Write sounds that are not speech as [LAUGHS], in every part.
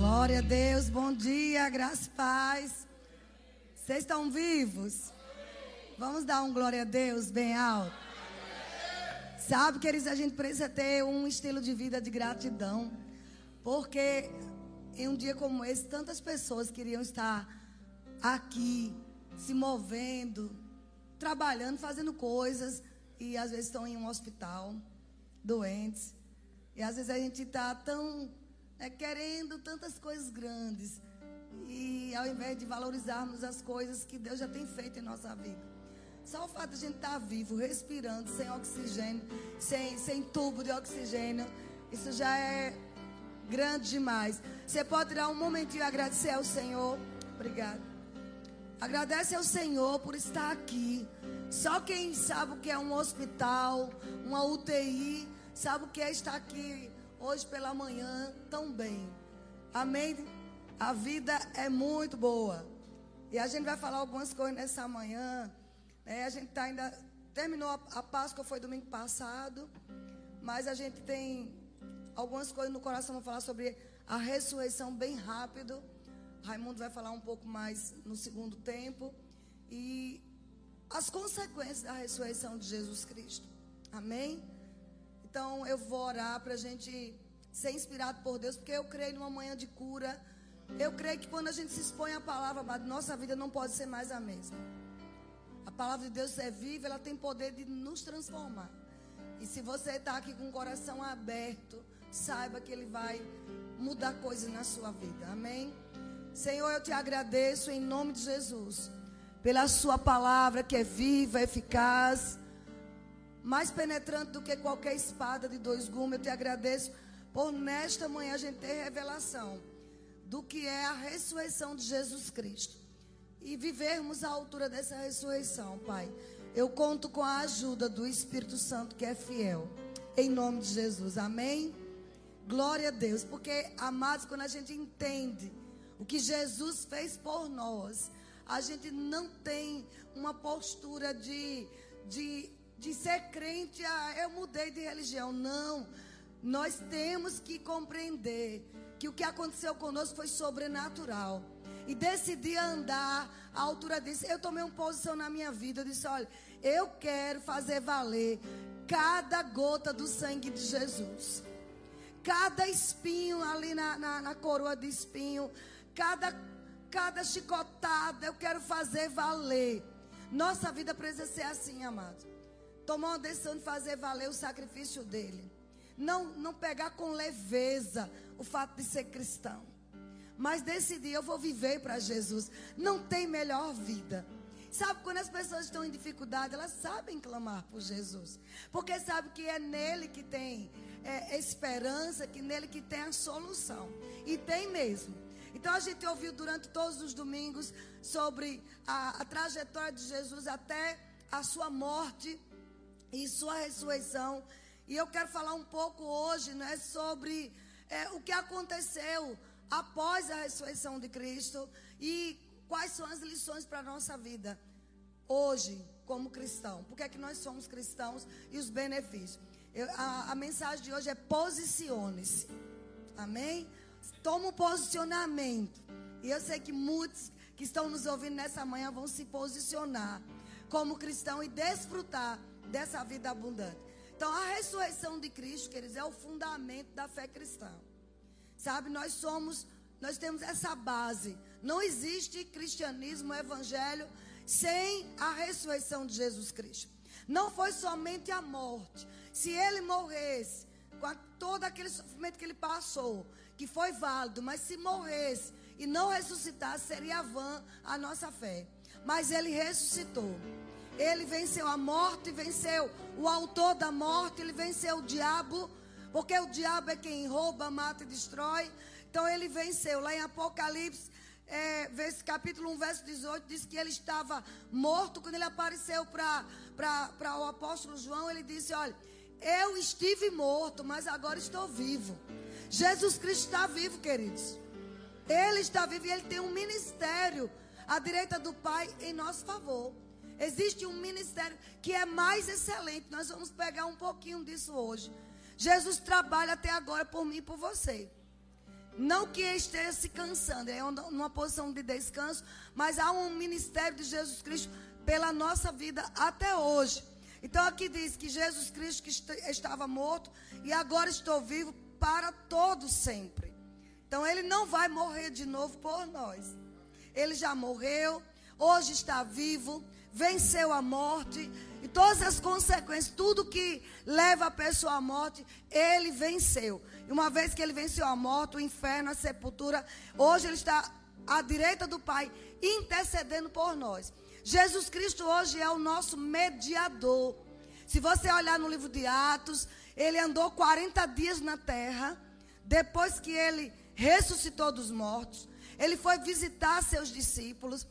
Glória a Deus, bom dia, graça e paz. Vocês estão vivos? Vamos dar um glória a Deus bem alto. Sabe, queridos, a gente precisa ter um estilo de vida de gratidão. Porque em um dia como esse, tantas pessoas queriam estar aqui, se movendo, trabalhando, fazendo coisas, e às vezes estão em um hospital, doentes. E às vezes a gente está tão né, querendo tantas coisas grandes. E ao invés de valorizarmos as coisas que Deus já tem feito em nossa vida. Só o fato de a gente estar tá vivo, respirando, sem oxigênio, sem, sem tubo de oxigênio, isso já é grande demais. Você pode tirar um momentinho e agradecer ao Senhor. Obrigado. Agradece ao Senhor por estar aqui. Só quem sabe o que é um hospital, uma UTI, sabe o que é estar aqui hoje pela manhã tão bem. Amém? A vida é muito boa. E a gente vai falar algumas coisas nessa manhã. Né? A gente tá ainda. Terminou a, a Páscoa, foi domingo passado. Mas a gente tem algumas coisas no coração. Vou falar sobre a ressurreição bem rápido. Raimundo vai falar um pouco mais no segundo tempo. E as consequências da ressurreição de Jesus Cristo. Amém? Então eu vou orar para a gente ser inspirado por Deus, porque eu creio numa manhã de cura. Eu creio que quando a gente se expõe à palavra, nossa vida não pode ser mais a mesma. A palavra de Deus é viva, ela tem poder de nos transformar. E se você está aqui com o coração aberto, saiba que Ele vai mudar coisas na sua vida. Amém? Senhor, eu te agradeço em nome de Jesus pela Sua palavra que é viva, eficaz, mais penetrante do que qualquer espada de dois gumes. Eu te agradeço por nesta manhã a gente ter revelação do que é a ressurreição de Jesus Cristo e vivermos à altura dessa ressurreição, Pai. Eu conto com a ajuda do Espírito Santo que é fiel. Em nome de Jesus. Amém. Glória a Deus, porque amados, quando a gente entende o que Jesus fez por nós, a gente não tem uma postura de, de, de ser crente, ah, eu mudei de religião. Não. Nós temos que compreender que o que aconteceu conosco foi sobrenatural. E decidi andar à altura disso. Eu tomei uma posição na minha vida. Eu disse: olha, eu quero fazer valer cada gota do sangue de Jesus. Cada espinho ali na, na, na coroa de espinho. Cada cada chicotada eu quero fazer valer. Nossa vida precisa ser assim, amado. Tomar uma decisão de fazer valer o sacrifício dele. Não, não pegar com leveza o fato de ser cristão. Mas decidir, eu vou viver para Jesus. Não tem melhor vida. Sabe, quando as pessoas estão em dificuldade, elas sabem clamar por Jesus. Porque sabe que é nele que tem é, esperança, que nele que tem a solução. E tem mesmo. Então a gente ouviu durante todos os domingos sobre a, a trajetória de Jesus até a sua morte e sua ressurreição. E eu quero falar um pouco hoje né, sobre é, o que aconteceu após a ressurreição de Cristo e quais são as lições para a nossa vida hoje, como cristão. Por que, é que nós somos cristãos e os benefícios? Eu, a, a mensagem de hoje é posicione-se. Amém? Toma um posicionamento. E eu sei que muitos que estão nos ouvindo nessa manhã vão se posicionar como cristão e desfrutar dessa vida abundante. Então, a ressurreição de Cristo, queridos, é o fundamento da fé cristã. Sabe, nós somos, nós temos essa base. Não existe cristianismo, evangelho, sem a ressurreição de Jesus Cristo. Não foi somente a morte. Se ele morresse, com todo aquele sofrimento que ele passou, que foi válido, mas se morresse e não ressuscitasse, seria vã a nossa fé. Mas ele ressuscitou. Ele venceu a morte, venceu o autor da morte, ele venceu o diabo, porque o diabo é quem rouba, mata e destrói. Então ele venceu. Lá em Apocalipse, é, capítulo 1, verso 18, diz que ele estava morto. Quando ele apareceu para o apóstolo João, ele disse: Olha, eu estive morto, mas agora estou vivo. Jesus Cristo está vivo, queridos. Ele está vivo e ele tem um ministério à direita do Pai em nosso favor. Existe um ministério que é mais excelente. Nós vamos pegar um pouquinho disso hoje. Jesus trabalha até agora por mim e por você. Não que esteja se cansando, é uma posição de descanso, mas há um ministério de Jesus Cristo pela nossa vida até hoje. Então aqui diz que Jesus Cristo que estava morto e agora estou vivo para todos sempre. Então ele não vai morrer de novo por nós. Ele já morreu, hoje está vivo, venceu a morte e todas as consequências, tudo que leva a pessoa à morte, ele venceu. E uma vez que ele venceu a morte, o inferno, a sepultura, hoje ele está à direita do Pai, intercedendo por nós. Jesus Cristo hoje é o nosso mediador. Se você olhar no livro de Atos, ele andou 40 dias na terra, depois que ele ressuscitou dos mortos. Ele foi visitar seus discípulos.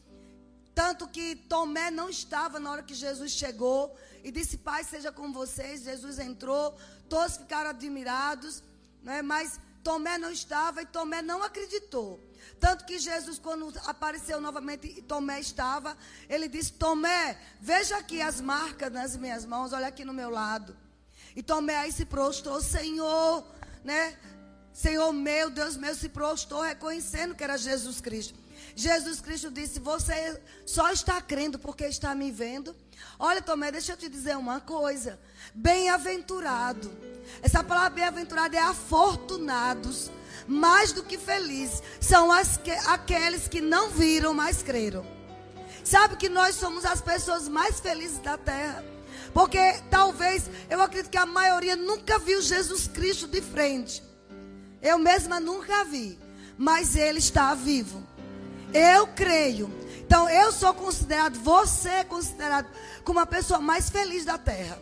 Tanto que Tomé não estava na hora que Jesus chegou e disse: Pai, seja com vocês. Jesus entrou, todos ficaram admirados, né? mas Tomé não estava e Tomé não acreditou. Tanto que Jesus, quando apareceu novamente e Tomé estava, ele disse: Tomé, veja aqui as marcas nas minhas mãos, olha aqui no meu lado. E Tomé aí se prostrou, Senhor, né? Senhor meu, Deus meu, se prostrou reconhecendo que era Jesus Cristo. Jesus Cristo disse: Você só está crendo porque está me vendo. Olha, Tomé, deixa eu te dizer uma coisa. Bem-aventurado. Essa palavra bem-aventurado é afortunados mais do que felizes, são que, aqueles que não viram, mas creram. Sabe que nós somos as pessoas mais felizes da terra? Porque talvez, eu acredito que a maioria nunca viu Jesus Cristo de frente. Eu mesma nunca vi. Mas ele está vivo. Eu creio. Então eu sou considerado, você é considerado como a pessoa mais feliz da terra.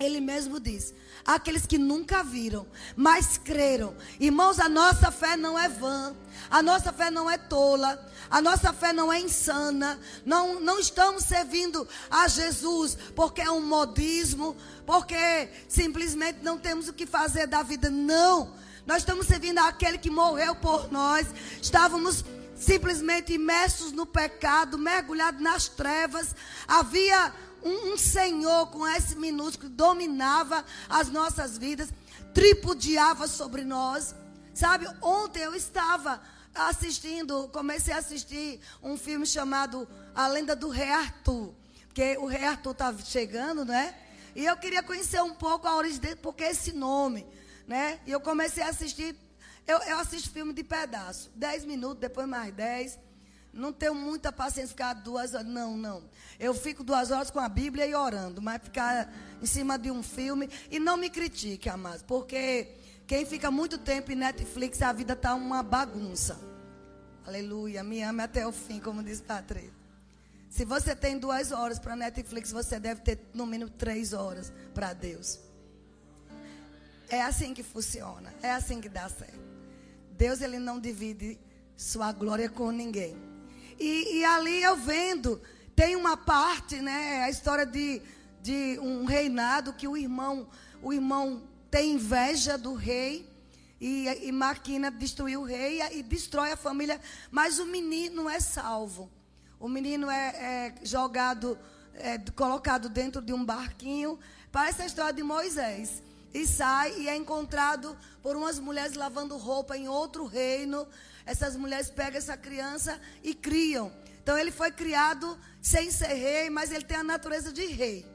Ele mesmo diz: aqueles que nunca viram, mas creram. Irmãos, a nossa fé não é vã, a nossa fé não é tola, a nossa fé não é insana. Não, não estamos servindo a Jesus porque é um modismo, porque simplesmente não temos o que fazer da vida. Não. Nós estamos servindo aquele que morreu por nós. Estávamos simplesmente imersos no pecado, mergulhados nas trevas. Havia um, um Senhor com S minúsculo que dominava as nossas vidas, tripudiava sobre nós. Sabe, ontem eu estava assistindo, comecei a assistir um filme chamado A Lenda do Rei Arthur. Porque o Rei Arthur estava tá chegando, né? E eu queria conhecer um pouco a origem dele, porque esse nome, né? E eu comecei a assistir, eu, eu assisto filme de pedaço. Dez minutos, depois mais dez. Não tenho muita paciência ficar duas horas. Não, não. Eu fico duas horas com a Bíblia e orando, mas ficar em cima de um filme. E não me critique, amados, porque quem fica muito tempo em Netflix, a vida está uma bagunça. Aleluia. Me ame até o fim, como diz Patrícia. Se você tem duas horas para Netflix, você deve ter no mínimo três horas para Deus. É assim que funciona. É assim que dá certo. Deus ele não divide sua glória com ninguém. E, e ali eu vendo, tem uma parte, né? A história de, de um reinado que o irmão, o irmão tem inveja do rei e, e maquina destruir o rei e, e destrói a família, mas o menino é salvo. O menino é, é jogado, é, colocado dentro de um barquinho. Parece a história de Moisés. E sai e é encontrado por umas mulheres lavando roupa em outro reino essas mulheres pegam essa criança e criam. Então ele foi criado sem ser rei, mas ele tem a natureza de rei.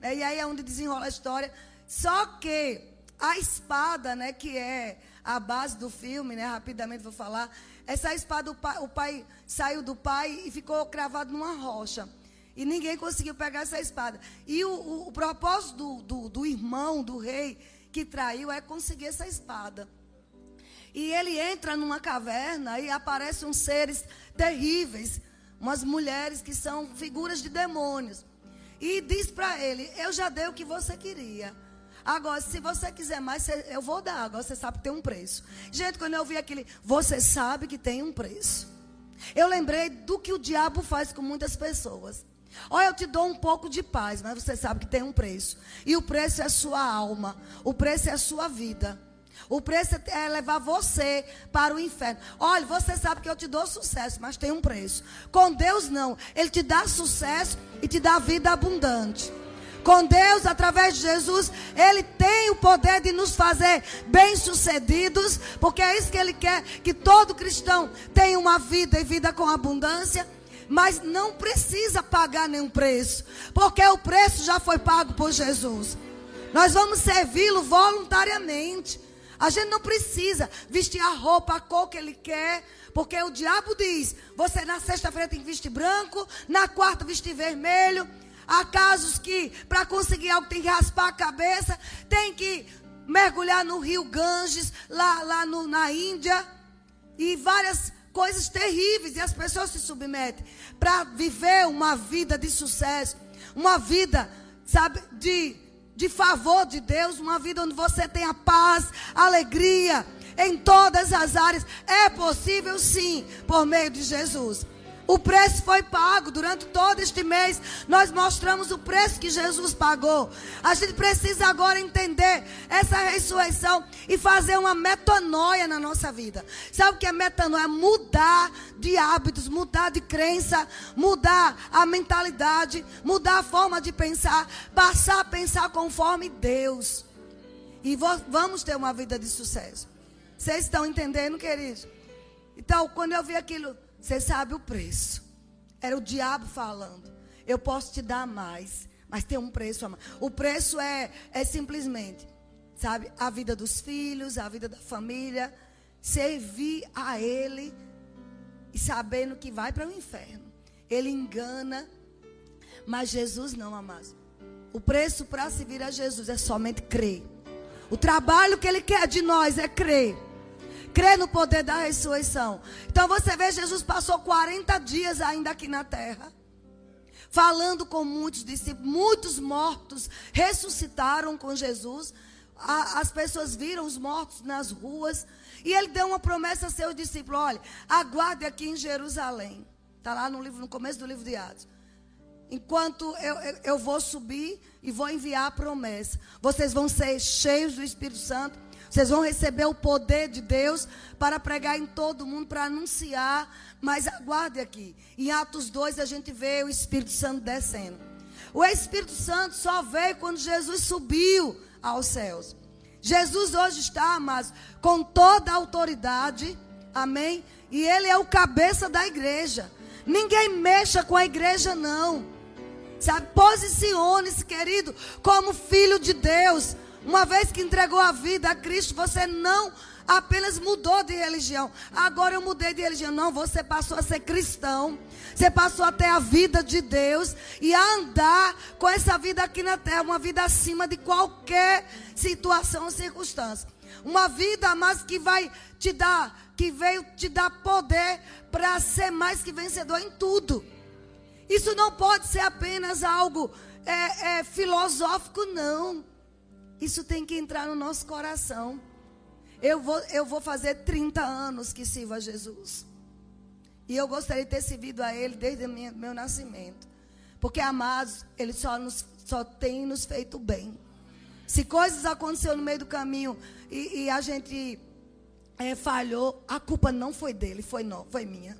Né? E aí é onde desenrola a história. Só que a espada, né, que é a base do filme, né, rapidamente vou falar. Essa espada, o pai, o pai saiu do pai e ficou cravado numa rocha. E ninguém conseguiu pegar essa espada. E o, o, o propósito do, do, irmão, do rei, que traiu, é conseguir essa espada. E ele entra numa caverna e aparecem uns seres terríveis, umas mulheres que são figuras de demônios. E diz para ele: Eu já dei o que você queria. Agora, se você quiser mais, eu vou dar. Agora você sabe que tem um preço. Gente, quando eu vi aquele, você sabe que tem um preço. Eu lembrei do que o diabo faz com muitas pessoas. Olha, eu te dou um pouco de paz, mas você sabe que tem um preço. E o preço é a sua alma. O preço é a sua vida. O preço é levar você para o inferno. Olha, você sabe que eu te dou sucesso, mas tem um preço. Com Deus não. Ele te dá sucesso e te dá vida abundante. com Deus, através de Jesus, Ele tem o poder de nos fazer bem-sucedidos, porque é isso que Ele quer, que todo cristão tenha uma vida e vida com abundância. Mas não precisa pagar nenhum preço, porque o preço já foi pago por Jesus. Nós vamos servi-lo voluntariamente. A gente não precisa vestir a roupa, a cor que ele quer, porque o diabo diz: você na sexta-feira tem que vestir branco, na quarta vestir vermelho. Há casos que, para conseguir algo, tem que raspar a cabeça, tem que mergulhar no rio Ganges, lá, lá no, na Índia, e várias coisas terríveis, e as pessoas se submetem para viver uma vida de sucesso, uma vida, sabe, de, de favor de Deus, uma vida onde você tenha paz, alegria, em todas as áreas. É possível sim, por meio de Jesus. O preço foi pago durante todo este mês. Nós mostramos o preço que Jesus pagou. A gente precisa agora entender essa ressurreição e fazer uma metanoia na nossa vida. Sabe o que é metanoia? Mudar de hábitos, mudar de crença, mudar a mentalidade, mudar a forma de pensar, passar a pensar conforme Deus. E vamos ter uma vida de sucesso. Vocês estão entendendo, queridos? Então, quando eu vi aquilo você sabe o preço. Era o diabo falando. Eu posso te dar mais, mas tem um preço a mais. O preço é, é simplesmente, sabe, a vida dos filhos, a vida da família. Servir a Ele e sabendo que vai para o inferno. Ele engana, mas Jesus não, amados. O preço para servir a Jesus é somente crer. O trabalho que Ele quer de nós é crer crê no poder da ressurreição. Então você vê, Jesus passou 40 dias ainda aqui na terra. Falando com muitos discípulos, muitos mortos ressuscitaram com Jesus. A, as pessoas viram os mortos nas ruas. E ele deu uma promessa a seus discípulos: olha, aguarde aqui em Jerusalém. Está lá no livro, no começo do livro de Atos. Enquanto eu, eu, eu vou subir e vou enviar a promessa. Vocês vão ser cheios do Espírito Santo vocês vão receber o poder de Deus para pregar em todo mundo, para anunciar. Mas aguarde aqui. Em Atos 2 a gente vê o Espírito Santo descendo. O Espírito Santo só veio quando Jesus subiu aos céus. Jesus hoje está, mas com toda a autoridade. Amém? E ele é o cabeça da igreja. Ninguém mexa com a igreja, não. Posicione-se, querido, como filho de Deus. Uma vez que entregou a vida a Cristo, você não apenas mudou de religião. Agora eu mudei de religião. Não, você passou a ser cristão. Você passou a ter a vida de Deus e a andar com essa vida aqui na terra, uma vida acima de qualquer situação ou circunstância. Uma vida, mas que vai te dar, que veio te dar poder para ser mais que vencedor em tudo. Isso não pode ser apenas algo é, é, filosófico, não. Isso tem que entrar no nosso coração. Eu vou, eu vou fazer 30 anos que sirvo a Jesus. E eu gostaria de ter servido a Ele desde o meu, nascimento. Porque, amados, Ele só, nos, só tem nos feito bem. Se coisas aconteceram no meio do caminho e, e a gente é, falhou, a culpa não foi dele, foi, não, foi minha.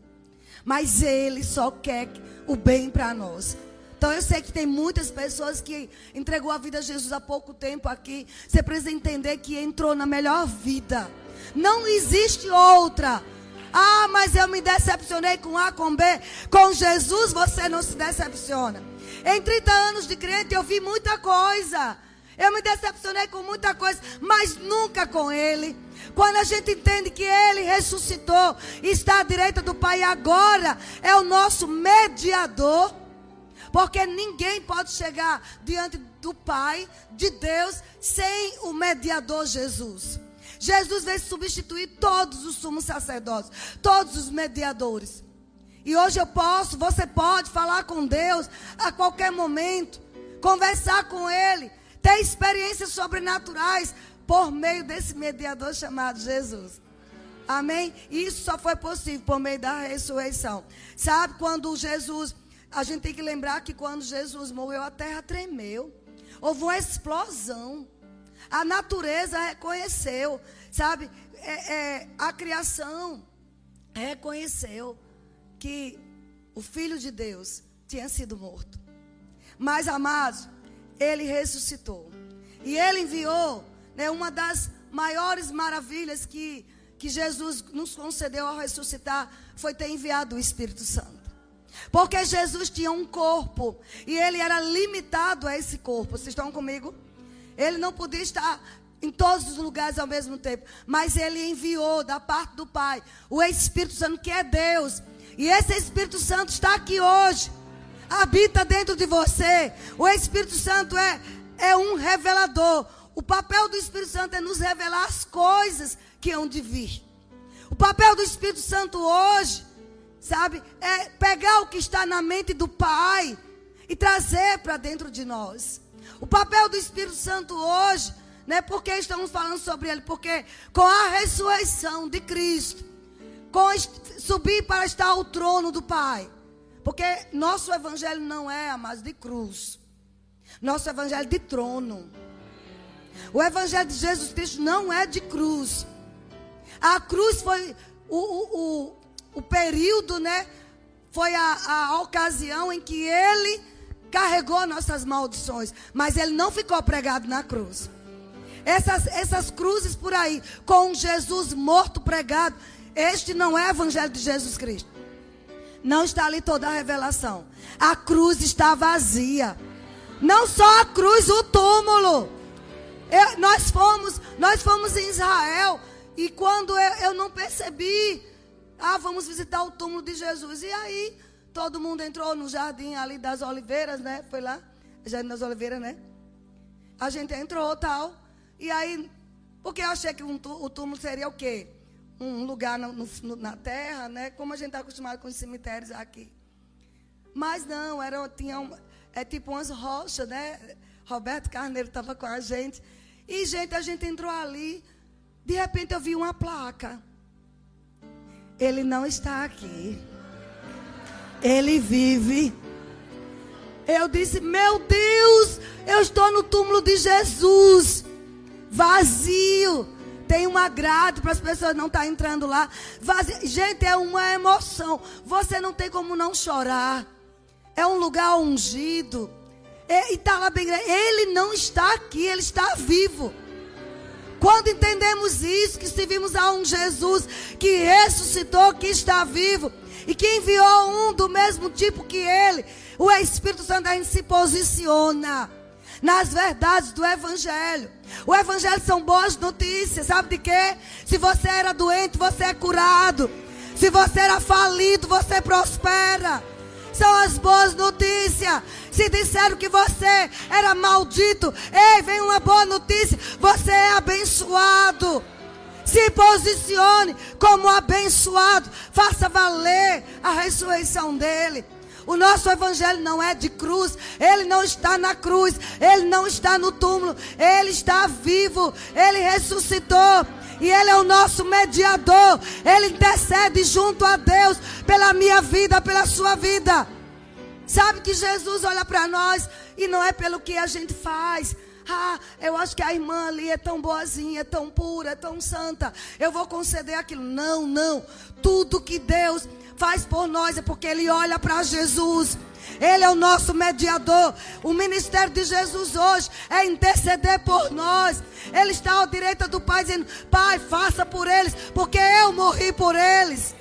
Mas Ele só quer o bem para nós. Então eu sei que tem muitas pessoas que entregou a vida a Jesus há pouco tempo aqui. Você precisa entender que entrou na melhor vida. Não existe outra. Ah, mas eu me decepcionei com A, com B. Com Jesus você não se decepciona. Em 30 anos de crente eu vi muita coisa. Eu me decepcionei com muita coisa, mas nunca com Ele. Quando a gente entende que Ele ressuscitou, está à direita do Pai agora, é o nosso mediador. Porque ninguém pode chegar diante do Pai, de Deus, sem o mediador Jesus. Jesus veio substituir todos os sumos sacerdotes, todos os mediadores. E hoje eu posso, você pode falar com Deus a qualquer momento, conversar com Ele, ter experiências sobrenaturais por meio desse mediador chamado Jesus. Amém? Isso só foi possível por meio da ressurreição. Sabe quando Jesus a gente tem que lembrar que quando Jesus morreu, a terra tremeu. Houve uma explosão. A natureza reconheceu, sabe? É, é, a criação reconheceu que o Filho de Deus tinha sido morto. Mas, amados, ele ressuscitou. E ele enviou né, uma das maiores maravilhas que, que Jesus nos concedeu ao ressuscitar foi ter enviado o Espírito Santo. Porque Jesus tinha um corpo e ele era limitado a esse corpo. Vocês estão comigo? Ele não podia estar em todos os lugares ao mesmo tempo, mas ele enviou da parte do Pai o Espírito Santo, que é Deus. E esse Espírito Santo está aqui hoje, habita dentro de você. O Espírito Santo é, é um revelador. O papel do Espírito Santo é nos revelar as coisas que hão de vir. O papel do Espírito Santo hoje, sabe, é pegar o que está na mente do Pai e trazer para dentro de nós. O papel do Espírito Santo hoje, né, porque estamos falando sobre ele? Porque com a ressurreição de Cristo, com subir para estar ao trono do Pai. Porque nosso evangelho não é, mais de cruz. Nosso evangelho é de trono. O evangelho de Jesus Cristo não é de cruz. A cruz foi o, o, o, o período, né? Foi a, a ocasião em que ele carregou nossas maldições. Mas ele não ficou pregado na cruz. Essas, essas cruzes por aí, com Jesus morto pregado, este não é o evangelho de Jesus Cristo. Não está ali toda a revelação. A cruz está vazia. Não só a cruz, o túmulo. Eu, nós fomos, nós fomos em Israel e quando eu, eu não percebi, ah, vamos visitar o túmulo de Jesus. E aí, todo mundo entrou no jardim ali das oliveiras, né? Foi lá, jardim das oliveiras, né? A gente entrou tal. E aí, porque eu achei que um, o túmulo seria o quê? Um lugar no, no, na terra, né? Como a gente está acostumado com os cemitérios aqui. Mas não, era, tinha um, é tipo umas rochas, né? Roberto Carneiro estava com a gente. E, gente, a gente entrou ali. De repente eu vi uma placa. Ele não está aqui. Ele vive. Eu disse: Meu Deus, eu estou no túmulo de Jesus. Vazio. Tem um agrado para as pessoas não estar tá entrando lá. Vazio. Gente, é uma emoção. Você não tem como não chorar. É um lugar ungido. E está lá bem grande. Ele não está aqui, ele está vivo. Quando entendemos isso, que servimos a um Jesus que ressuscitou, que está vivo e que enviou um do mesmo tipo que ele, o Espírito Santo a gente se posiciona nas verdades do Evangelho. O Evangelho são boas notícias, sabe de quê? Se você era doente, você é curado. Se você era falido, você prospera são as boas notícias. Se disseram que você era maldito, ei, vem uma boa notícia: você é abençoado. Se posicione como abençoado, faça valer a ressurreição dele. O nosso evangelho não é de cruz, ele não está na cruz, ele não está no túmulo, ele está vivo, ele ressuscitou. E Ele é o nosso mediador. Ele intercede junto a Deus pela minha vida, pela sua vida. Sabe que Jesus olha para nós e não é pelo que a gente faz. Ah, eu acho que a irmã ali é tão boazinha, é tão pura, é tão santa. Eu vou conceder aquilo. Não, não. Tudo que Deus faz por nós é porque Ele olha para Jesus. Ele é o nosso mediador. O ministério de Jesus hoje é interceder por nós. Ele está à direita do Pai dizendo: Pai, faça por eles, porque eu morri por eles.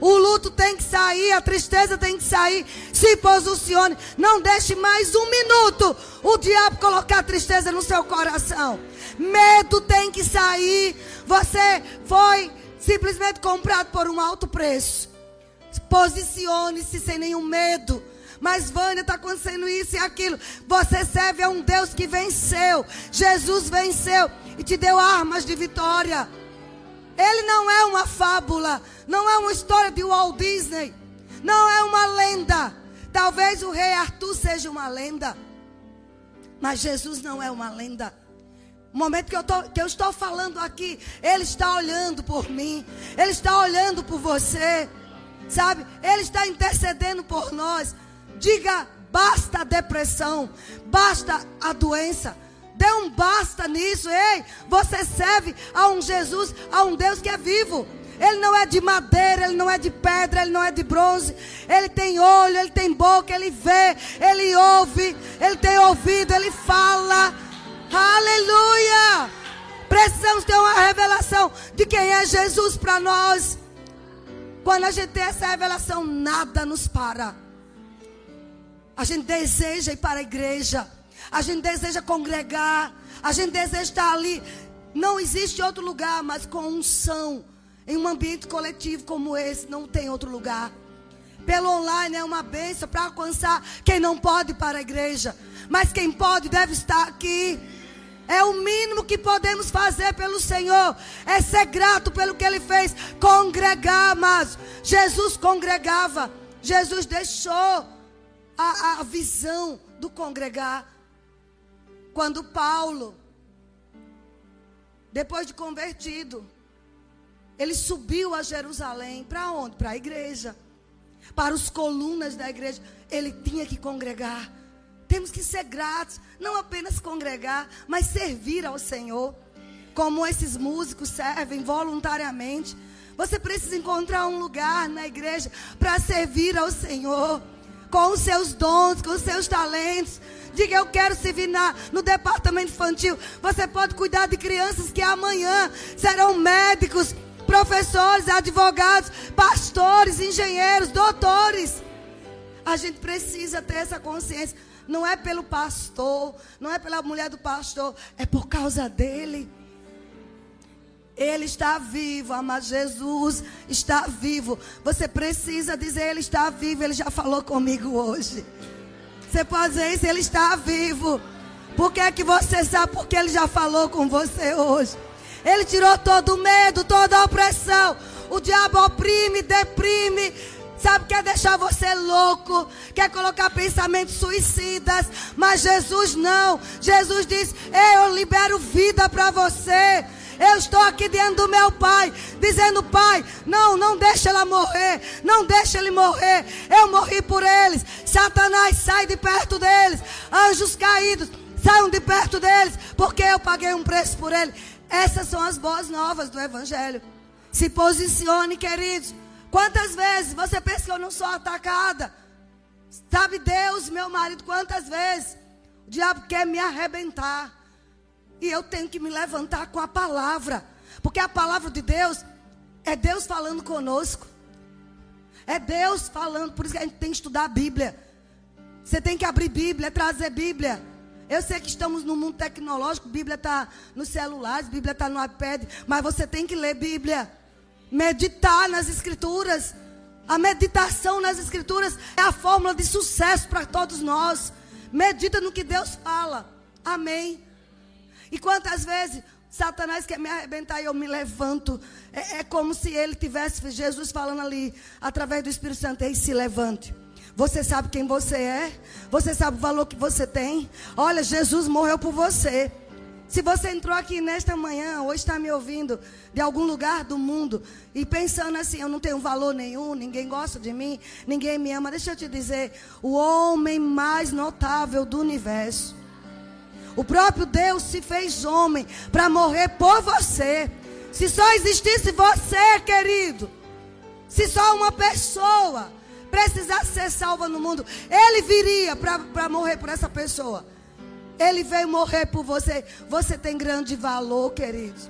O luto tem que sair, a tristeza tem que sair. Se posicione. Não deixe mais um minuto o diabo colocar tristeza no seu coração. Medo tem que sair. Você foi simplesmente comprado por um alto preço. Posicione-se sem nenhum medo. Mas Vânia está acontecendo isso e aquilo. Você serve a um Deus que venceu. Jesus venceu e te deu armas de vitória. Ele não é uma fábula, não é uma história de Walt Disney, não é uma lenda. Talvez o rei Arthur seja uma lenda, mas Jesus não é uma lenda. O momento que eu, tô, que eu estou falando aqui, Ele está olhando por mim, Ele está olhando por você, sabe? Ele está intercedendo por nós. Diga basta a depressão, basta a doença. Dê um basta nisso, ei. Você serve a um Jesus, a um Deus que é vivo. Ele não é de madeira, ele não é de pedra, ele não é de bronze. Ele tem olho, ele tem boca, ele vê, ele ouve, ele tem ouvido, ele fala. Aleluia! Precisamos ter uma revelação de quem é Jesus para nós. Quando a gente tem essa revelação, nada nos para. A gente deseja ir para a igreja. A gente deseja congregar. A gente deseja estar ali. Não existe outro lugar, mas com unção. Em um ambiente coletivo como esse, não tem outro lugar. Pelo online é uma benção para alcançar quem não pode para a igreja. Mas quem pode deve estar aqui. É o mínimo que podemos fazer pelo Senhor. É ser grato pelo que Ele fez. Congregar, mas Jesus congregava. Jesus deixou a, a visão do congregar. Quando Paulo, depois de convertido, ele subiu a Jerusalém. Para onde? Para a igreja. Para os colunas da igreja. Ele tinha que congregar. Temos que ser gratos. Não apenas congregar, mas servir ao Senhor. Como esses músicos servem voluntariamente. Você precisa encontrar um lugar na igreja para servir ao Senhor. Com os seus dons, com os seus talentos. Diga, eu quero servir na, no departamento infantil. Você pode cuidar de crianças que amanhã serão médicos, professores, advogados, pastores, engenheiros, doutores. A gente precisa ter essa consciência. Não é pelo pastor, não é pela mulher do pastor, é por causa dele. Ele está vivo, amado Jesus está vivo. Você precisa dizer, Ele está vivo. Ele já falou comigo hoje. Você pode dizer isso, Ele está vivo. Por que, é que você sabe? Porque Ele já falou com você hoje. Ele tirou todo o medo, toda a opressão. O diabo oprime, deprime. Sabe, quer deixar você louco, quer colocar pensamentos suicidas, mas Jesus não. Jesus diz: Eu libero vida para você. Eu estou aqui diante do meu pai, dizendo: Pai, não, não deixa ela morrer, não deixa ele morrer. Eu morri por eles. Satanás, sai de perto deles. Anjos caídos, saiam de perto deles, porque eu paguei um preço por ele. Essas são as boas novas do Evangelho. Se posicione, queridos. Quantas vezes você pensa que eu não sou atacada? Sabe Deus, meu marido, quantas vezes o diabo quer me arrebentar. E eu tenho que me levantar com a palavra. Porque a palavra de Deus é Deus falando conosco. É Deus falando, por isso que a gente tem que estudar a Bíblia. Você tem que abrir Bíblia, trazer Bíblia. Eu sei que estamos no mundo tecnológico, Bíblia está nos celulares, Bíblia está no iPad, mas você tem que ler Bíblia. Meditar nas Escrituras. A meditação nas Escrituras é a fórmula de sucesso para todos nós. Medita no que Deus fala. Amém. E quantas vezes Satanás quer me arrebentar e eu me levanto. É, é como se ele tivesse Jesus falando ali, através do Espírito Santo, e se levante. Você sabe quem você é? Você sabe o valor que você tem? Olha, Jesus morreu por você. Se você entrou aqui nesta manhã, ou está me ouvindo de algum lugar do mundo e pensando assim, eu não tenho valor nenhum, ninguém gosta de mim, ninguém me ama, deixa eu te dizer, o homem mais notável do universo, o próprio Deus se fez homem para morrer por você. Se só existisse você, querido, se só uma pessoa precisasse ser salva no mundo, ele viria para morrer por essa pessoa. Ele veio morrer por você. Você tem grande valor, queridos.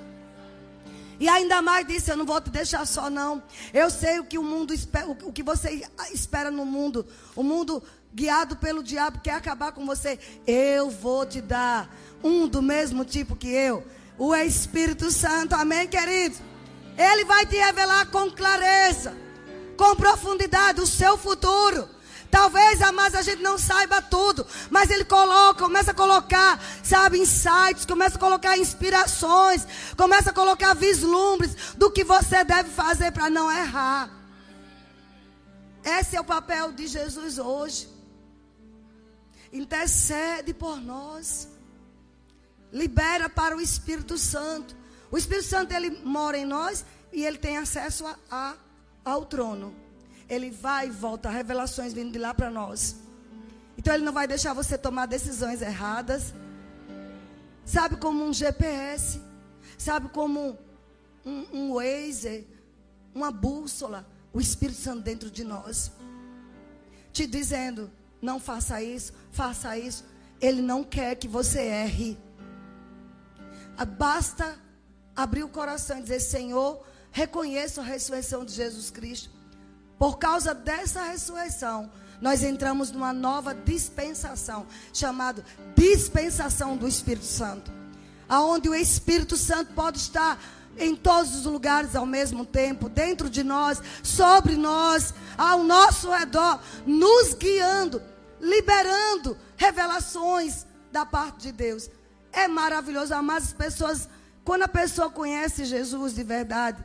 E ainda mais disse, eu não vou te deixar só não. Eu sei o que o mundo espera, o que você espera no mundo. O mundo guiado pelo diabo quer acabar com você. Eu vou te dar um do mesmo tipo que eu. O Espírito Santo, amém, queridos? Ele vai te revelar com clareza com profundidade o seu futuro. Talvez, amados, a gente não saiba tudo, mas ele coloca, começa a colocar, sabe, insights, começa a colocar inspirações, começa a colocar vislumbres do que você deve fazer para não errar. Esse é o papel de Jesus hoje. Intercede por nós. Libera para o Espírito Santo. O Espírito Santo ele mora em nós e ele tem acesso a, a ao trono, ele vai e volta, revelações vindo de lá para nós. Então ele não vai deixar você tomar decisões erradas. Sabe como um GPS, sabe como um, um Waze, uma bússola, o Espírito Santo dentro de nós, te dizendo: não faça isso, faça isso. Ele não quer que você erre. Ah, basta abrir o coração e dizer: Senhor, reconheço a ressurreição de Jesus Cristo. Por causa dessa ressurreição, nós entramos numa nova dispensação, chamada dispensação do Espírito Santo. Aonde o Espírito Santo pode estar em todos os lugares ao mesmo tempo, dentro de nós, sobre nós, ao nosso redor, nos guiando, liberando revelações da parte de Deus. É maravilhoso, amar as pessoas, quando a pessoa conhece Jesus de verdade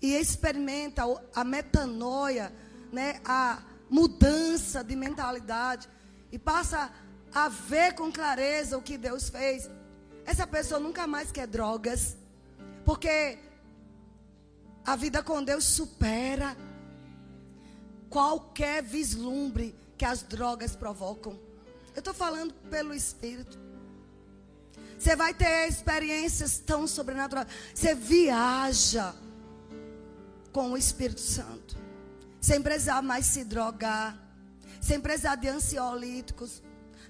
e experimenta a metanoia, né, a mudança de mentalidade e passa a ver com clareza o que Deus fez, essa pessoa nunca mais quer drogas, porque a vida com Deus supera qualquer vislumbre que as drogas provocam. Eu estou falando pelo Espírito. Você vai ter experiências tão sobrenaturais. Você viaja com o Espírito Santo. Sem precisar mais se drogar. Sem precisar de ansiolíticos.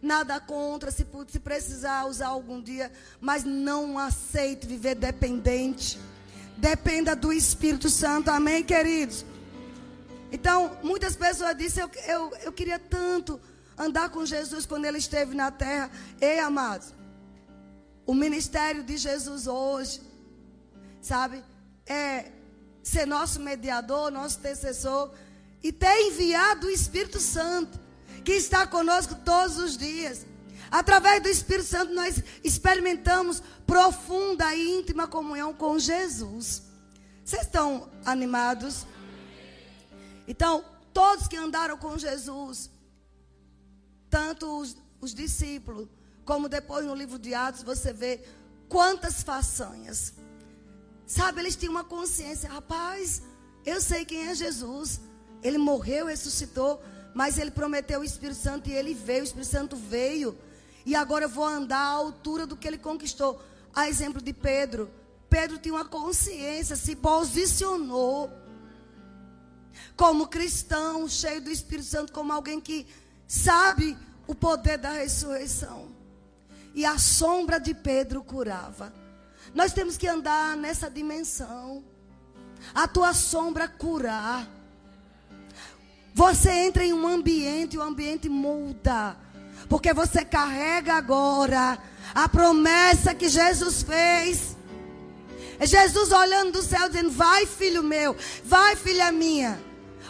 Nada contra se, se precisar usar algum dia. Mas não aceite viver dependente. Dependa do Espírito Santo. Amém, queridos? Então, muitas pessoas dizem: eu, eu, eu queria tanto andar com Jesus quando ele esteve na terra. Ei, amados, o ministério de Jesus hoje, sabe, é ser nosso mediador, nosso intercessor e ter enviado o Espírito Santo, que está conosco todos os dias. Através do Espírito Santo nós experimentamos profunda e íntima comunhão com Jesus. Vocês estão animados? Então, todos que andaram com Jesus, tanto os, os discípulos, como depois no livro de Atos você vê quantas façanhas. Sabe, eles tinham uma consciência, rapaz, eu sei quem é Jesus. Ele morreu, ressuscitou, mas ele prometeu o Espírito Santo e ele veio, o Espírito Santo veio. E agora eu vou andar à altura do que ele conquistou. A exemplo de Pedro. Pedro tinha uma consciência, se posicionou como cristão, cheio do Espírito Santo, como alguém que sabe o poder da ressurreição. E a sombra de Pedro curava. Nós temos que andar nessa dimensão. A tua sombra curar. Você entra em um ambiente, o ambiente muda. Porque você carrega agora a promessa que Jesus fez. É Jesus olhando do céu dizendo: Vai, filho meu, vai, filha minha.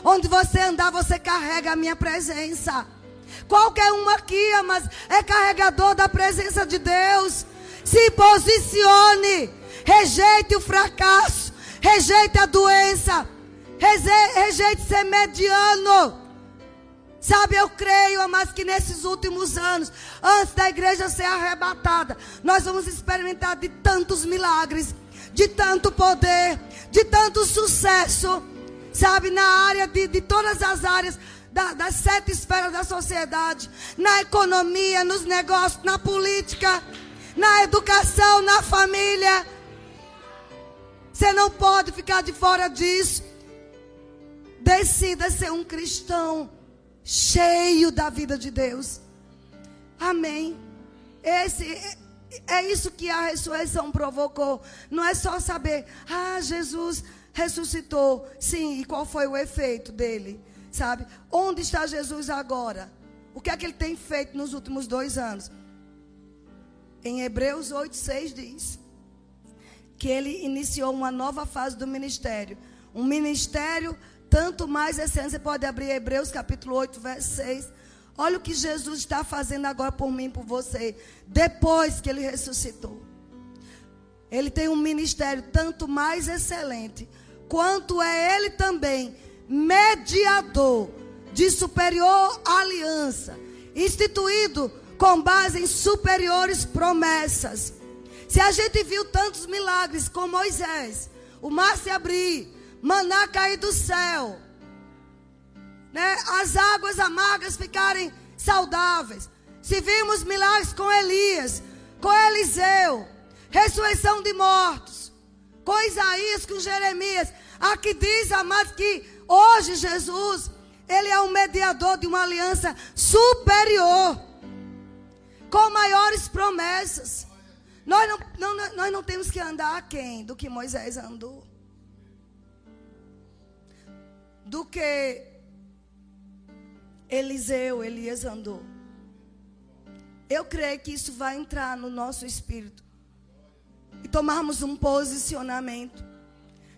Onde você andar, você carrega a minha presença. Qualquer um aqui, mas é carregador da presença de Deus. Se posicione. Rejeite o fracasso. Rejeite a doença. Rejeite ser mediano. Sabe, eu creio, mas que nesses últimos anos, antes da igreja ser arrebatada, nós vamos experimentar de tantos milagres, de tanto poder, de tanto sucesso, sabe, na área de, de todas as áreas da, das sete esferas da sociedade, na economia, nos negócios, na política, na educação, na família. Você não pode ficar de fora disso. Decida ser um cristão cheio da vida de Deus. Amém. Esse é isso que a ressurreição provocou. Não é só saber, ah, Jesus ressuscitou. Sim, e qual foi o efeito dele? Sabe? Onde está Jesus agora? O que é que ele tem feito nos últimos dois anos? Em Hebreus 8,6 diz que ele iniciou uma nova fase do ministério. Um ministério tanto mais excelente. Você pode abrir Hebreus capítulo 8, verso 6. Olha o que Jesus está fazendo agora por mim por você. Depois que ele ressuscitou. Ele tem um ministério tanto mais excelente. Quanto é ele também mediador de superior aliança, instituído com base em superiores promessas. Se a gente viu tantos milagres com Moisés, o mar se abrir, maná cair do céu, né? as águas amargas ficarem saudáveis. Se vimos milagres com Elias, com Eliseu, ressurreição de mortos, com Isaías, com Jeremias. Aqui diz, amados, que hoje Jesus, ele é um mediador de uma aliança superior, com maiores promessas. Nós não, não, nós não temos que andar quem do que Moisés andou. Do que Eliseu, Elias andou. Eu creio que isso vai entrar no nosso espírito e tomarmos um posicionamento.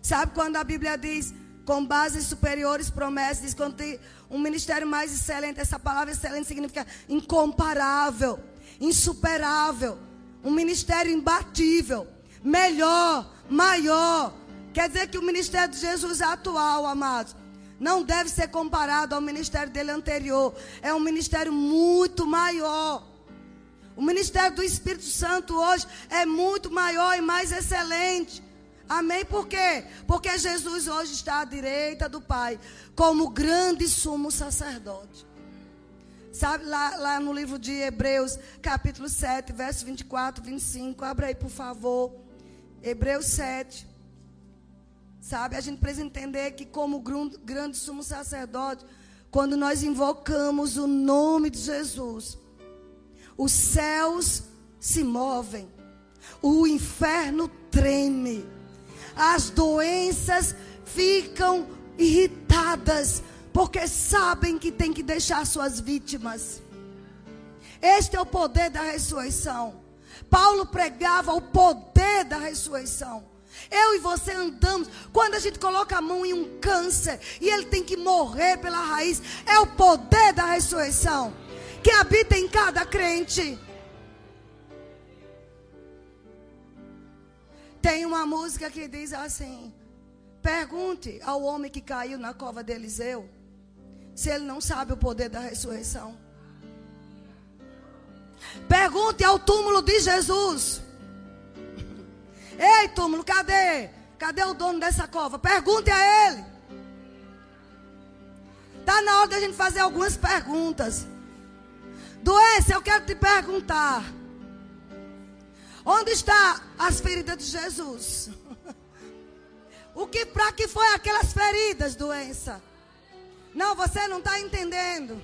Sabe quando a Bíblia diz com bases superiores, promessas, diz quando tem um ministério mais excelente, essa palavra excelente significa incomparável, insuperável, um ministério imbatível, melhor, maior. Quer dizer que o ministério de Jesus atual, amados, não deve ser comparado ao ministério dele anterior. É um ministério muito maior. O ministério do Espírito Santo hoje é muito maior e mais excelente. Amém? Por quê? Porque Jesus hoje está à direita do Pai, como grande sumo sacerdote. Sabe, lá, lá no livro de Hebreus, capítulo 7, verso 24, 25. Abra aí, por favor. Hebreus 7. Sabe, a gente precisa entender que, como grande sumo sacerdote, quando nós invocamos o nome de Jesus, os céus se movem, o inferno treme, as doenças ficam irritadas, porque sabem que tem que deixar suas vítimas. Este é o poder da ressurreição. Paulo pregava o poder da ressurreição. Eu e você andamos. Quando a gente coloca a mão em um câncer e ele tem que morrer pela raiz, é o poder da ressurreição que habita em cada crente. Tem uma música que diz assim: Pergunte ao homem que caiu na cova de Eliseu se ele não sabe o poder da ressurreição. Pergunte ao túmulo de Jesus. Ei, túmulo, cadê? Cadê o dono dessa cova? Pergunte a ele. Está na hora de a gente fazer algumas perguntas. Doença, eu quero te perguntar. Onde está as feridas de Jesus? [LAUGHS] O que para que foi aquelas feridas, doença? Não, você não está entendendo.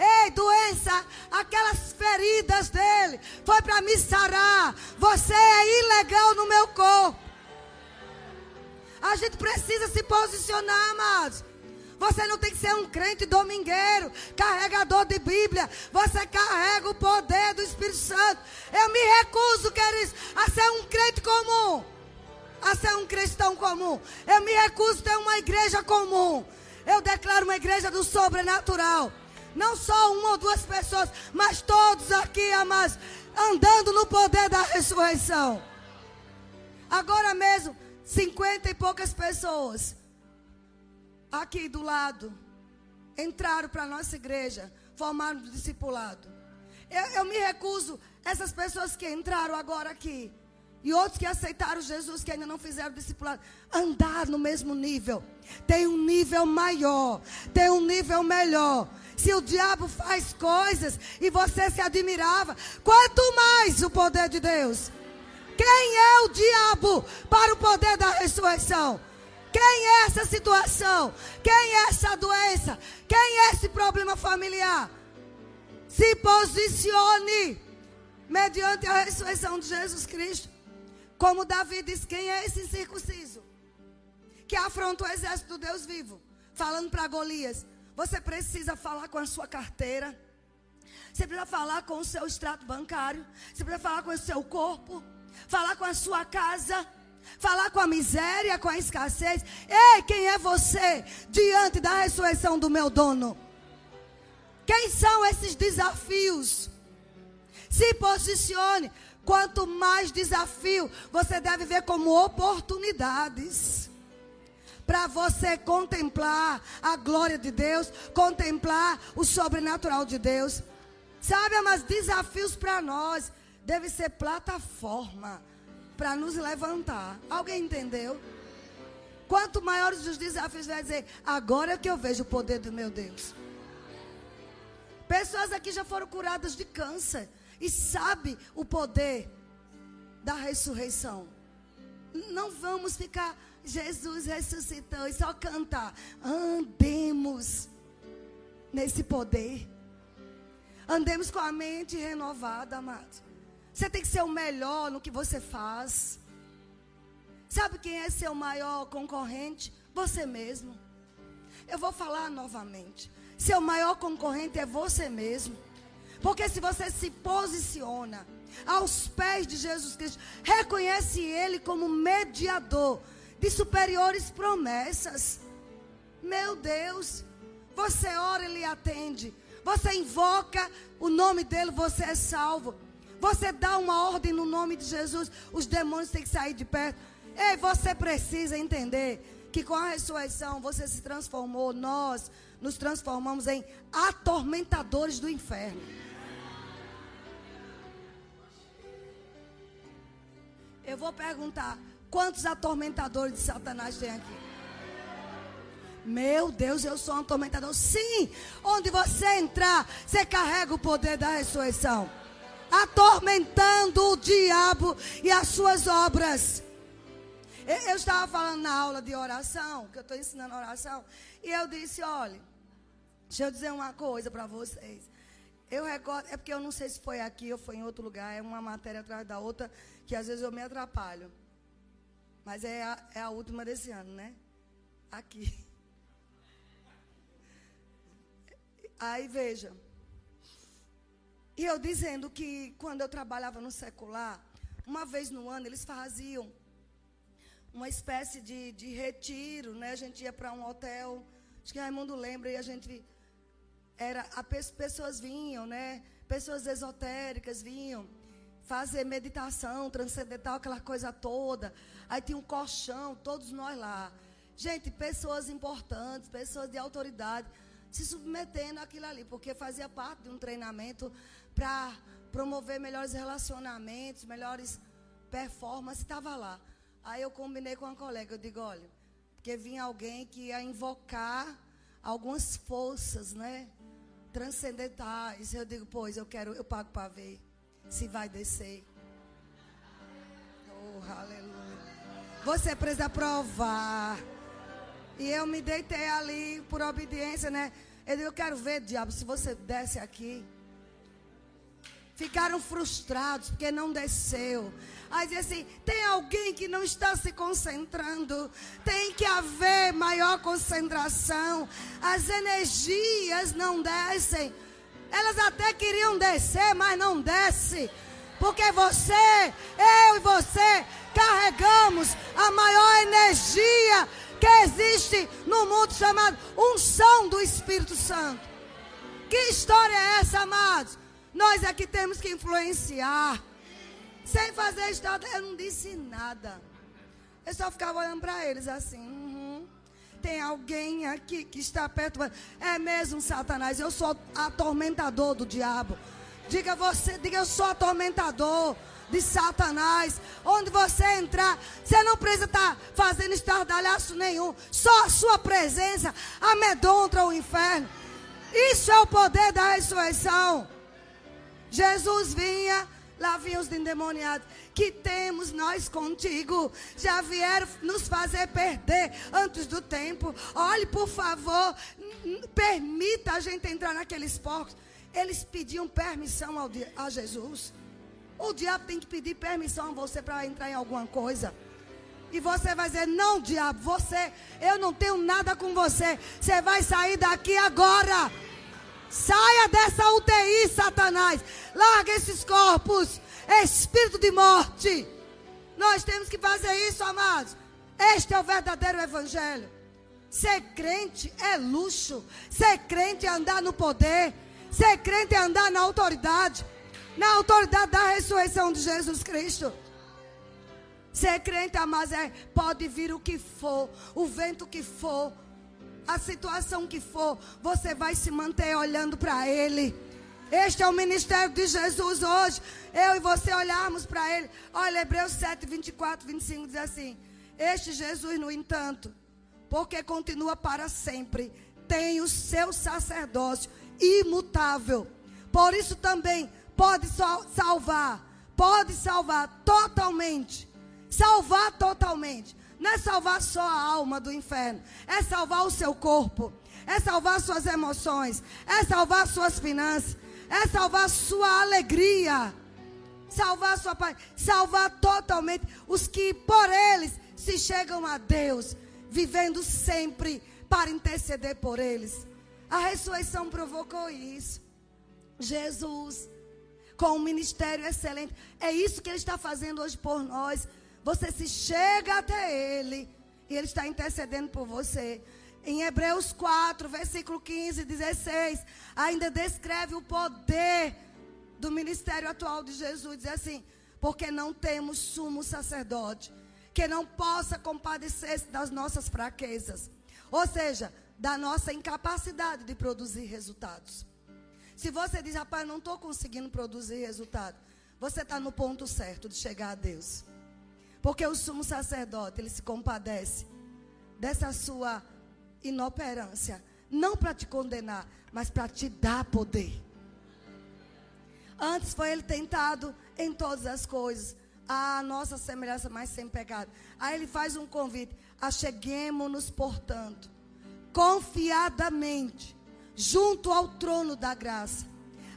Ei, doença, aquelas feridas dele foi para me sarar. Você é ilegal no meu corpo. A gente precisa se posicionar, amados. Você não tem que ser um crente domingueiro, carregador de Bíblia. Você carrega o poder do Espírito Santo. Eu me recuso, queridos, a ser um crente comum. A ser um cristão comum. Eu me recuso a ter uma igreja comum. Eu declaro uma igreja do sobrenatural. Não só uma ou duas pessoas, mas todos aqui, amados, andando no poder da ressurreição. Agora mesmo, cinquenta e poucas pessoas aqui do lado, entraram para a nossa igreja, formaram um discipulado. Eu, eu me recuso, essas pessoas que entraram agora aqui, e outros que aceitaram Jesus, que ainda não fizeram discipulado, andar no mesmo nível. Tem um nível maior, tem um nível melhor. Se o diabo faz coisas e você se admirava, quanto mais o poder de Deus. Quem é o diabo para o poder da ressurreição? Quem é essa situação? Quem é essa doença? Quem é esse problema familiar? Se posicione mediante a ressurreição de Jesus Cristo. Como Davi diz: quem é esse incircunciso? Que afronta o exército do Deus vivo. Falando para Golias: você precisa falar com a sua carteira. Você precisa falar com o seu extrato bancário. Você precisa falar com o seu corpo. Falar com a sua casa falar com a miséria, com a escassez. Ei, quem é você diante da ressurreição do meu dono? Quem são esses desafios? Se posicione. Quanto mais desafio, você deve ver como oportunidades para você contemplar a glória de Deus, contemplar o sobrenatural de Deus. Sabe, mas desafios para nós deve ser plataforma para nos levantar. Alguém entendeu? Quanto maiores os desafios, vai dizer: agora é que eu vejo o poder do meu Deus. Pessoas aqui já foram curadas de câncer e sabe o poder da ressurreição. Não vamos ficar, Jesus ressuscitou e só cantar. Andemos nesse poder. Andemos com a mente renovada, amado. Você tem que ser o melhor no que você faz. Sabe quem é seu maior concorrente? Você mesmo. Eu vou falar novamente. Seu maior concorrente é você mesmo. Porque se você se posiciona aos pés de Jesus Cristo, reconhece Ele como mediador de superiores promessas. Meu Deus, você ora, Ele atende. Você invoca o nome dele, você é salvo. Você dá uma ordem no nome de Jesus, os demônios têm que sair de perto. Ei, você precisa entender que com a ressurreição você se transformou, nós nos transformamos em atormentadores do inferno. Eu vou perguntar: quantos atormentadores de Satanás tem aqui? Meu Deus, eu sou um atormentador. Sim, onde você entrar, você carrega o poder da ressurreição. Atormentando o diabo e as suas obras. Eu, eu estava falando na aula de oração, que eu estou ensinando oração, e eu disse: olha, deixa eu dizer uma coisa para vocês. Eu recordo, é porque eu não sei se foi aqui ou foi em outro lugar, é uma matéria atrás da outra, que às vezes eu me atrapalho. Mas é a, é a última desse ano, né? Aqui. [LAUGHS] Aí veja. E eu dizendo que quando eu trabalhava no secular, uma vez no ano eles faziam uma espécie de, de retiro, né? A gente ia para um hotel, acho que Raimundo lembra, e a gente era, a, pessoas vinham, né? Pessoas esotéricas vinham fazer meditação transcendental, aquela coisa toda. Aí tinha um colchão, todos nós lá. Gente, pessoas importantes, pessoas de autoridade, se submetendo àquilo ali, porque fazia parte de um treinamento para promover melhores relacionamentos, melhores performances, estava lá. Aí eu combinei com uma colega, eu digo, olha, porque vinha alguém que ia invocar algumas forças, né? Transcendentais. Eu digo, pois eu quero, eu pago para ver se vai descer. Oh, aleluia. Você precisa provar. E eu me deitei ali por obediência, né? Eu digo, eu quero ver, diabo, se você desce aqui. Ficaram frustrados porque não desceu. Aí diz assim: tem alguém que não está se concentrando. Tem que haver maior concentração. As energias não descem. Elas até queriam descer, mas não desce. Porque você, eu e você, carregamos a maior energia que existe no mundo chamado unção do Espírito Santo. Que história é essa, amados? Nós aqui temos que influenciar. Sem fazer história, eu não disse nada. Eu só ficava olhando para eles assim. Tem alguém aqui que está perto. É mesmo, Satanás. Eu sou atormentador do diabo. Diga você, diga eu sou atormentador de Satanás. Onde você entrar, você não precisa estar tá fazendo estardalhaço nenhum. Só a sua presença amedronta o inferno. Isso é o poder da ressurreição. Jesus vinha, lá vinham os endemoniados. Que temos nós contigo. Já vieram nos fazer perder antes do tempo. Olhe, por favor, permita a gente entrar naqueles porcos. Eles pediam permissão ao, a Jesus. O diabo tem que pedir permissão a você para entrar em alguma coisa. E você vai dizer: Não, diabo, você, eu não tenho nada com você. Você vai sair daqui agora. Saia dessa UTI, Satanás. Larga esses corpos. Espírito de morte. Nós temos que fazer isso, amados. Este é o verdadeiro evangelho. Ser crente é luxo. Ser crente é andar no poder. Ser crente é andar na autoridade. Na autoridade da ressurreição de Jesus Cristo. Ser crente, amados, é pode vir o que for, o vento que for a situação que for, você vai se manter olhando para Ele. Este é o ministério de Jesus hoje. Eu e você olharmos para Ele. Olha, Hebreus 7, 24, 25 diz assim: Este Jesus, no entanto, porque continua para sempre, tem o seu sacerdócio imutável. Por isso também pode salvar, pode salvar totalmente Salvar totalmente. Não é salvar só a alma do inferno, é salvar o seu corpo, é salvar suas emoções, é salvar suas finanças, é salvar sua alegria, salvar sua paz, salvar totalmente os que por eles se chegam a Deus, vivendo sempre para interceder por eles. A ressurreição provocou isso. Jesus, com um ministério excelente, é isso que Ele está fazendo hoje por nós. Você se chega até Ele e Ele está intercedendo por você. Em Hebreus 4, versículo 15 e 16, ainda descreve o poder do ministério atual de Jesus. Diz assim: porque não temos sumo sacerdote que não possa compadecer-se das nossas fraquezas. Ou seja, da nossa incapacidade de produzir resultados. Se você diz, rapaz, não estou conseguindo produzir resultado, você está no ponto certo de chegar a Deus. Porque o sumo sacerdote, ele se compadece dessa sua inoperância. Não para te condenar, mas para te dar poder. Antes foi ele tentado em todas as coisas. A nossa semelhança, mas sem pecado. Aí ele faz um convite. Acheguemos-nos, portanto confiadamente junto ao trono da graça,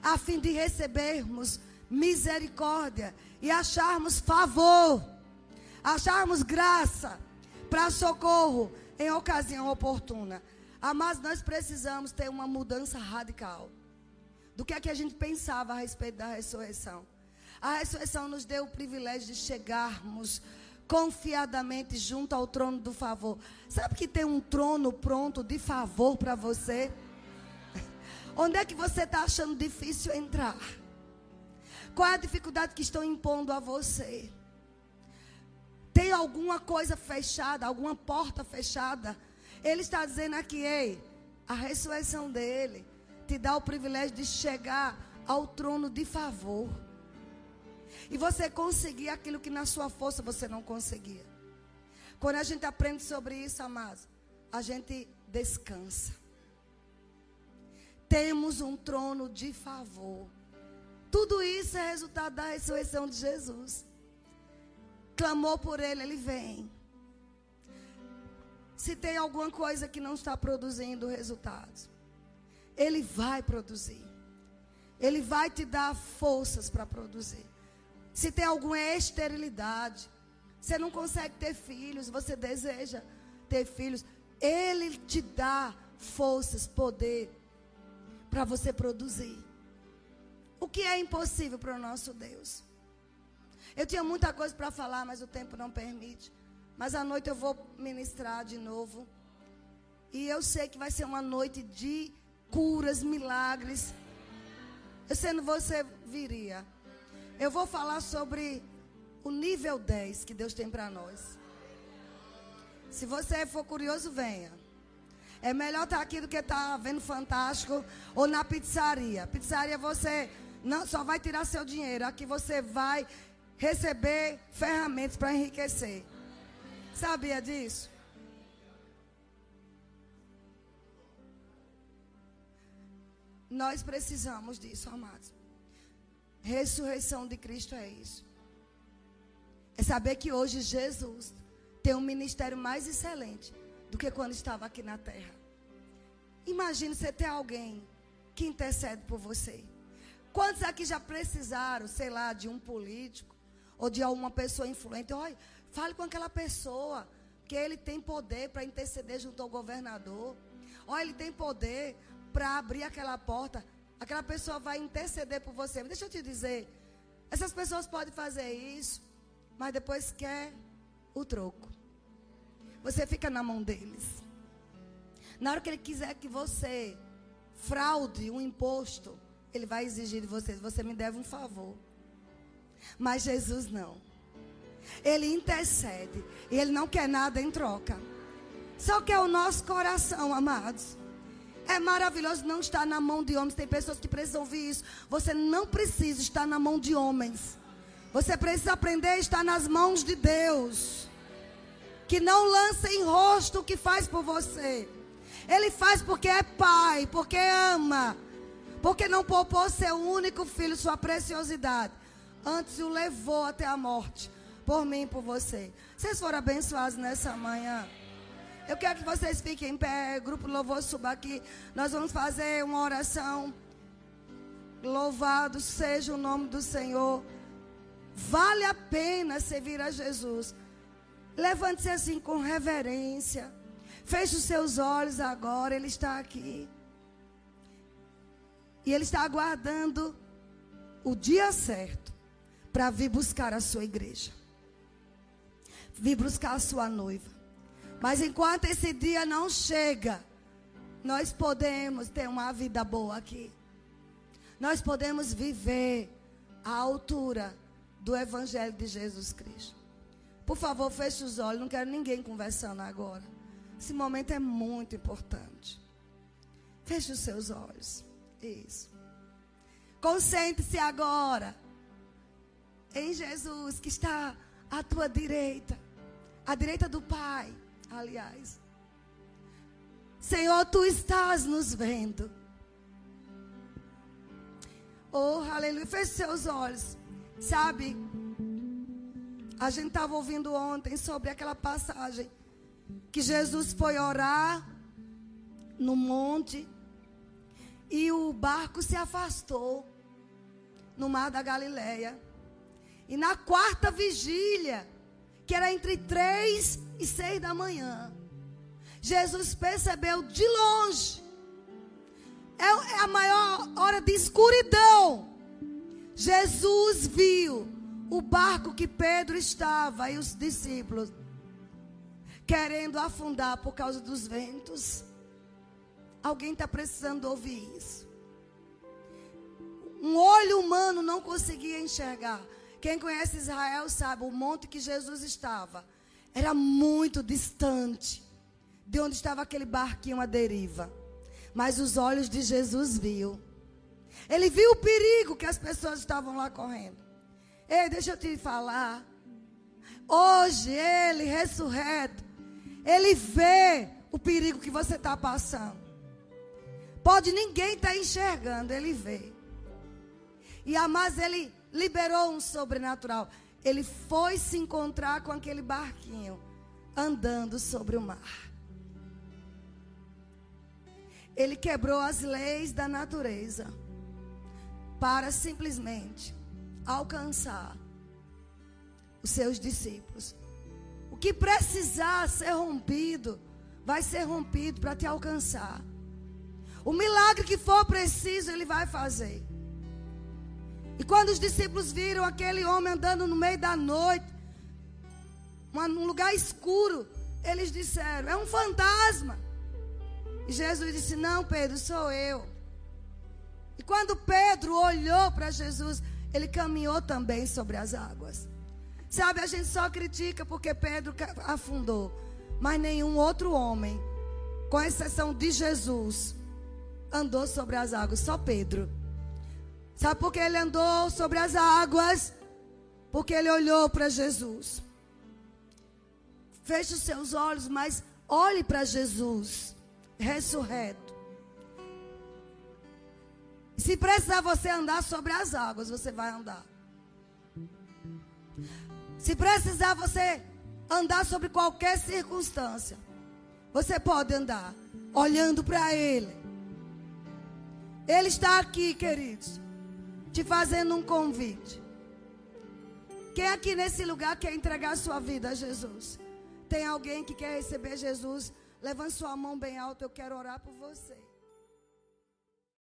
a fim de recebermos misericórdia e acharmos favor, acharmos graça para socorro em ocasião oportuna. Mas nós precisamos ter uma mudança radical do que é que a gente pensava a respeito da ressurreição. A ressurreição nos deu o privilégio de chegarmos confiadamente junto ao trono do favor. Sabe que tem um trono pronto de favor para você? [LAUGHS] Onde é que você está achando difícil entrar? Qual é a dificuldade que estão impondo a você? Tem alguma coisa fechada, alguma porta fechada? Ele está dizendo aqui, ei, a ressurreição dele te dá o privilégio de chegar ao trono de favor. E você conseguir aquilo que na sua força você não conseguia. Quando a gente aprende sobre isso, amados, a gente descansa. Temos um trono de favor. Tudo isso é resultado da ressurreição de Jesus. Clamou por ele, ele vem. Se tem alguma coisa que não está produzindo resultados, ele vai produzir. Ele vai te dar forças para produzir. Se tem alguma esterilidade, você não consegue ter filhos, você deseja ter filhos, Ele te dá forças, poder para você produzir. O que é impossível para o nosso Deus? Eu tinha muita coisa para falar, mas o tempo não permite. Mas à noite eu vou ministrar de novo. E eu sei que vai ser uma noite de curas, milagres. Eu sendo você viria. Eu vou falar sobre o nível 10 que Deus tem para nós. Se você for curioso, venha. É melhor estar tá aqui do que estar tá vendo Fantástico ou na pizzaria. Pizzaria você não só vai tirar seu dinheiro, aqui você vai receber ferramentas para enriquecer. Sabia disso? Nós precisamos disso, amados. Ressurreição de Cristo é isso. É saber que hoje Jesus tem um ministério mais excelente do que quando estava aqui na terra. Imagine você ter alguém que intercede por você. Quantos aqui já precisaram, sei lá, de um político ou de alguma pessoa influente? Olha, fale com aquela pessoa, que ele tem poder para interceder junto ao governador. Olha, ele tem poder para abrir aquela porta. Aquela pessoa vai interceder por você. Mas deixa eu te dizer, essas pessoas podem fazer isso, mas depois quer o troco. Você fica na mão deles. Na hora que ele quiser que você fraude um imposto, ele vai exigir de você, você me deve um favor. Mas Jesus não. Ele intercede e ele não quer nada em troca. Só que é o nosso coração, amados. É maravilhoso não estar na mão de homens. Tem pessoas que precisam ouvir isso. Você não precisa estar na mão de homens. Você precisa aprender a estar nas mãos de Deus. Que não lança em rosto o que faz por você. Ele faz porque é pai, porque ama. Porque não poupou seu único filho, sua preciosidade. Antes o levou até a morte. por mim e por você. Vocês foram abençoados nessa manhã. Eu quero que vocês fiquem em pé, grupo Louvor suba aqui. Nós vamos fazer uma oração. Louvado seja o nome do Senhor. Vale a pena servir a Jesus. Levante-se assim com reverência. Feche os seus olhos agora, Ele está aqui. E Ele está aguardando o dia certo para vir buscar a sua igreja. Vir buscar a sua noiva. Mas enquanto esse dia não chega, nós podemos ter uma vida boa aqui. Nós podemos viver à altura do Evangelho de Jesus Cristo. Por favor, feche os olhos. Não quero ninguém conversando agora. Esse momento é muito importante. Feche os seus olhos. Isso. Concentre-se agora em Jesus que está à tua direita, à direita do Pai, aliás. Senhor, tu estás nos vendo. Oh, aleluia. Feche seus olhos. Sabe? A gente estava ouvindo ontem sobre aquela passagem que Jesus foi orar no monte e o barco se afastou no mar da Galileia. E na quarta vigília, que era entre três e seis da manhã, Jesus percebeu de longe. É, é a maior hora de escuridão. Jesus viu o barco que Pedro estava e os discípulos querendo afundar por causa dos ventos. Alguém está precisando ouvir isso. Um olho humano não conseguia enxergar. Quem conhece Israel sabe, o monte que Jesus estava era muito distante de onde estava aquele barquinho à deriva. Mas os olhos de Jesus viu. Ele viu o perigo que as pessoas estavam lá correndo. Ei, deixa eu te falar. Hoje, ele ressurreto, ele vê o perigo que você está passando. Pode ninguém estar tá enxergando, ele vê. E a mais ele liberou um sobrenatural. Ele foi se encontrar com aquele barquinho andando sobre o mar. Ele quebrou as leis da natureza para simplesmente alcançar os seus discípulos. O que precisar ser rompido, vai ser rompido para te alcançar. O milagre que for preciso, ele vai fazer. E quando os discípulos viram aquele homem andando no meio da noite, num lugar escuro, eles disseram: É um fantasma. E Jesus disse: Não, Pedro, sou eu. E quando Pedro olhou para Jesus, ele caminhou também sobre as águas. Sabe, a gente só critica porque Pedro afundou. Mas nenhum outro homem, com exceção de Jesus, andou sobre as águas. Só Pedro. Sabe por que ele andou sobre as águas? Porque ele olhou para Jesus. Feche os seus olhos, mas olhe para Jesus, ressurreto. Se precisar você andar sobre as águas, você vai andar. Se precisar você andar sobre qualquer circunstância, você pode andar olhando para Ele. Ele está aqui, queridos, te fazendo um convite. Quem aqui nesse lugar quer entregar sua vida a Jesus? Tem alguém que quer receber Jesus? Levante sua mão bem alta, eu quero orar por você.